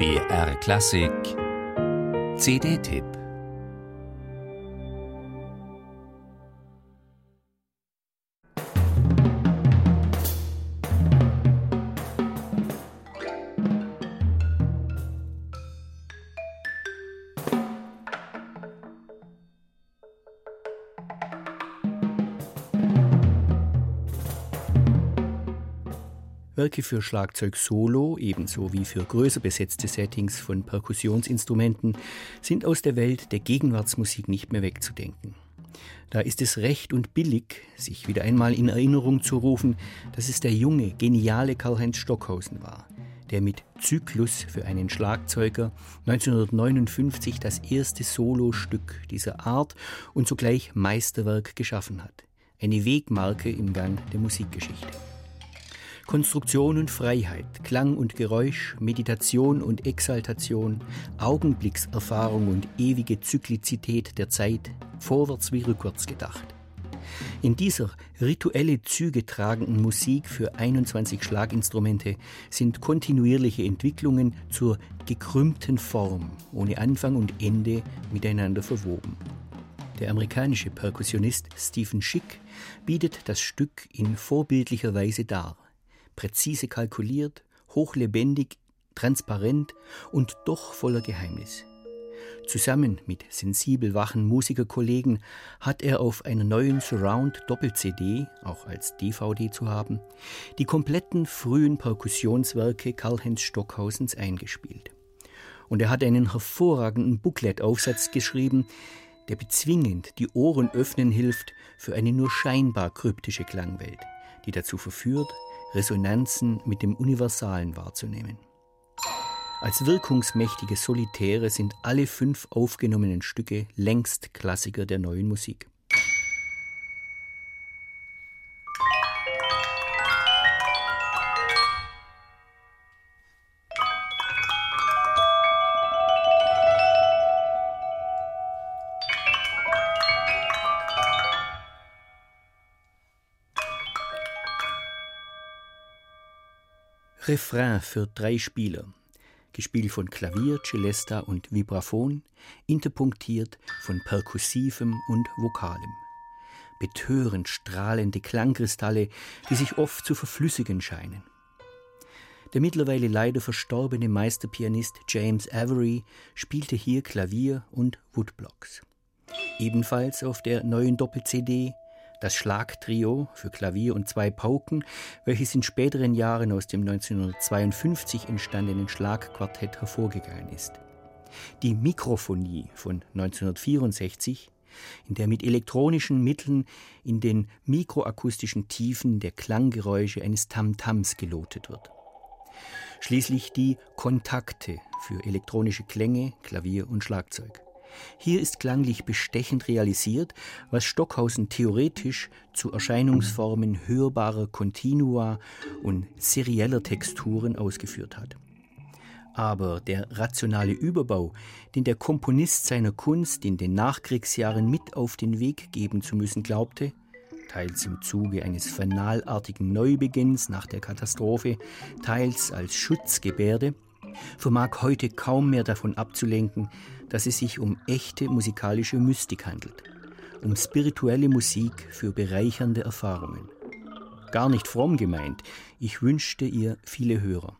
BR Klassik. CD-Tipp Werke für Schlagzeug Solo, ebenso wie für größer besetzte Settings von Perkussionsinstrumenten, sind aus der Welt der Gegenwartsmusik nicht mehr wegzudenken. Da ist es recht und billig, sich wieder einmal in Erinnerung zu rufen, dass es der junge, geniale Karl-Heinz Stockhausen war, der mit Zyklus für einen Schlagzeuger 1959 das erste Solostück dieser Art und zugleich Meisterwerk geschaffen hat. Eine Wegmarke im Gang der Musikgeschichte. Konstruktion und Freiheit, Klang und Geräusch, Meditation und Exaltation, Augenblickserfahrung und ewige Zyklizität der Zeit, vorwärts wie rückwärts gedacht. In dieser rituelle Züge tragenden Musik für 21 Schlaginstrumente sind kontinuierliche Entwicklungen zur gekrümmten Form, ohne Anfang und Ende miteinander verwoben. Der amerikanische Perkussionist Stephen Schick bietet das Stück in vorbildlicher Weise dar präzise kalkuliert, hochlebendig, transparent und doch voller Geheimnis. Zusammen mit sensibel wachen Musikerkollegen hat er auf einer neuen Surround Doppel-CD, auch als DVD zu haben, die kompletten frühen Perkussionswerke Karl-Heinz Stockhausens eingespielt. Und er hat einen hervorragenden Booklet-Aufsatz geschrieben, der bezwingend die Ohren öffnen hilft für eine nur scheinbar kryptische Klangwelt, die dazu verführt, Resonanzen mit dem Universalen wahrzunehmen. Als wirkungsmächtige Solitäre sind alle fünf aufgenommenen Stücke längst Klassiker der neuen Musik. Refrain für drei Spieler, gespielt von Klavier, Celesta und Vibraphon, interpunktiert von Perkussivem und Vokalem. Betörend strahlende Klangkristalle, die sich oft zu verflüssigen scheinen. Der mittlerweile leider verstorbene Meisterpianist James Avery spielte hier Klavier und Woodblocks. Ebenfalls auf der neuen Doppel-CD das Schlagtrio für Klavier und zwei Pauken, welches in späteren Jahren aus dem 1952 entstandenen Schlagquartett hervorgegangen ist. Die Mikrophonie von 1964, in der mit elektronischen Mitteln in den mikroakustischen Tiefen der Klanggeräusche eines Tamtams gelotet wird. Schließlich die Kontakte für elektronische Klänge, Klavier und Schlagzeug. Hier ist klanglich bestechend realisiert, was Stockhausen theoretisch zu Erscheinungsformen hörbarer Kontinua und serieller Texturen ausgeführt hat. Aber der rationale Überbau, den der Komponist seiner Kunst in den Nachkriegsjahren mit auf den Weg geben zu müssen glaubte, teils im Zuge eines fanalartigen Neubeginns nach der Katastrophe, teils als Schutzgebärde, vermag heute kaum mehr davon abzulenken, dass es sich um echte musikalische Mystik handelt, um spirituelle Musik für bereichernde Erfahrungen. Gar nicht fromm gemeint, ich wünschte ihr viele Hörer.